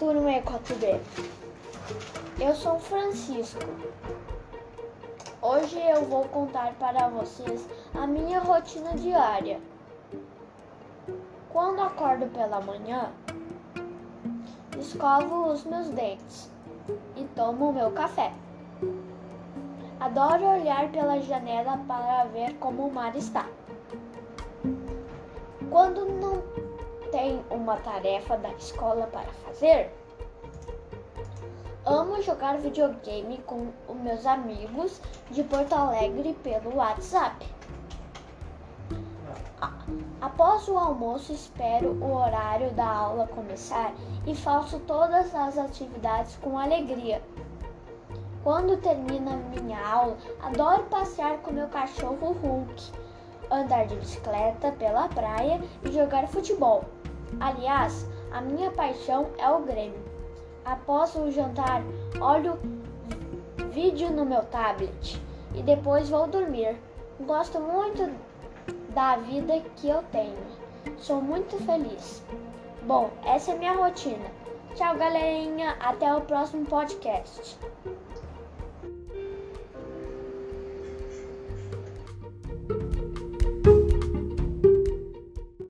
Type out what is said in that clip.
turma EcoTB. Eu sou Francisco. Hoje eu vou contar para vocês a minha rotina diária. Quando acordo pela manhã, escovo os meus dentes e tomo meu café. Adoro olhar pela janela para ver como o mar está. Quando não tem uma tarefa da escola para fazer, jogar videogame com os meus amigos de Porto Alegre pelo WhatsApp. Após o almoço, espero o horário da aula começar e faço todas as atividades com alegria. Quando termina minha aula, adoro passear com meu cachorro Hulk, andar de bicicleta pela praia e jogar futebol. Aliás, a minha paixão é o Grêmio. Após o jantar, olho vídeo no meu tablet e depois vou dormir. Gosto muito da vida que eu tenho. Sou muito feliz. Bom, essa é minha rotina. Tchau, galerinha. Até o próximo podcast.